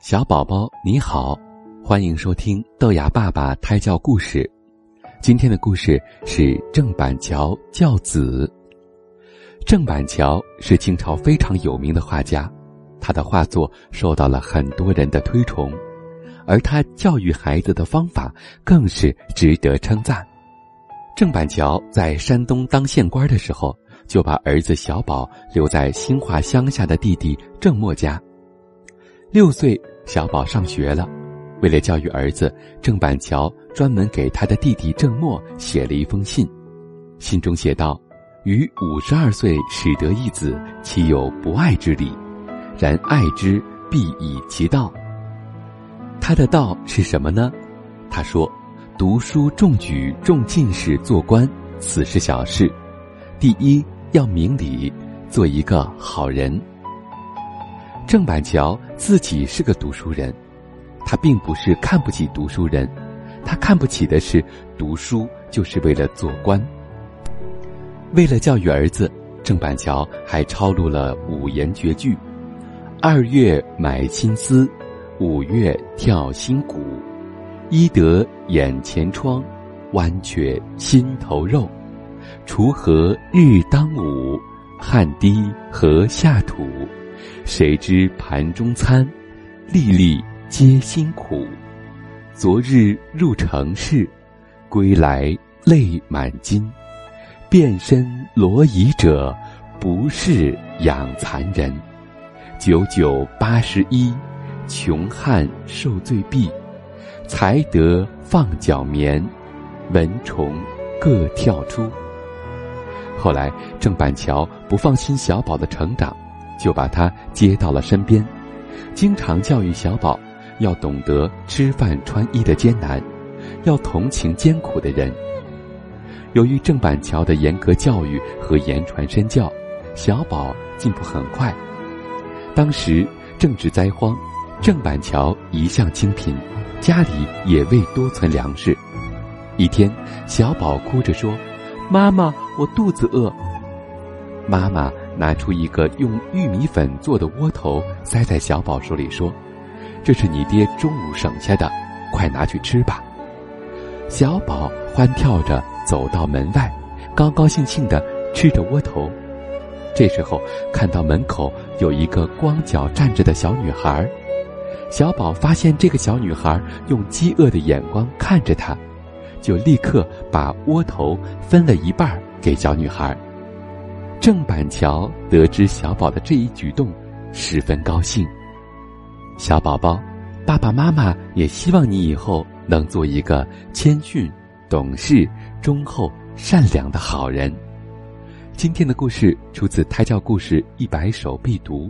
小宝宝你好，欢迎收听豆芽爸爸胎教故事。今天的故事是郑板桥教子。郑板桥是清朝非常有名的画家，他的画作受到了很多人的推崇，而他教育孩子的方法更是值得称赞。郑板桥在山东当县官的时候，就把儿子小宝留在兴化乡下的弟弟郑墨家。六岁，小宝上学了。为了教育儿子，郑板桥专门给他的弟弟郑默写了一封信。信中写道：“于五十二岁始得一子，岂有不爱之理？然爱之，必以其道。”他的道是什么呢？他说：“读书中举，中进士，做官，此是小事。第一要明理，做一个好人。”郑板桥自己是个读书人，他并不是看不起读书人，他看不起的是读书就是为了做官。为了教育儿子，郑板桥还抄录了五言绝句：“二月买新丝，五月跳新鼓，医得眼前疮，剜却心头肉。锄禾日当午，汗滴禾下土。”谁知盘中餐，粒粒皆辛苦。昨日入城市，归来泪满襟。遍身罗衣者，不是养蚕人。九九八十一，穷汉受罪毙。才得放脚眠，蚊虫各跳出。后来，郑板桥不放心小宝的成长。就把他接到了身边，经常教育小宝，要懂得吃饭穿衣的艰难，要同情艰苦的人。由于郑板桥的严格教育和言传身教，小宝进步很快。当时正值灾荒，郑板桥一向清贫，家里也未多存粮食。一天，小宝哭着说：“妈妈，我肚子饿。”妈妈。拿出一个用玉米粉做的窝头，塞在小宝手里，说：“这是你爹中午省下的，快拿去吃吧。”小宝欢跳着走到门外，高高兴兴的吃着窝头。这时候看到门口有一个光脚站着的小女孩，小宝发现这个小女孩用饥饿的眼光看着他，就立刻把窝头分了一半给小女孩。郑板桥得知小宝的这一举动，十分高兴。小宝宝，爸爸妈妈也希望你以后能做一个谦逊、懂事、忠厚、善良的好人。今天的故事出自《胎教故事一百首必读》。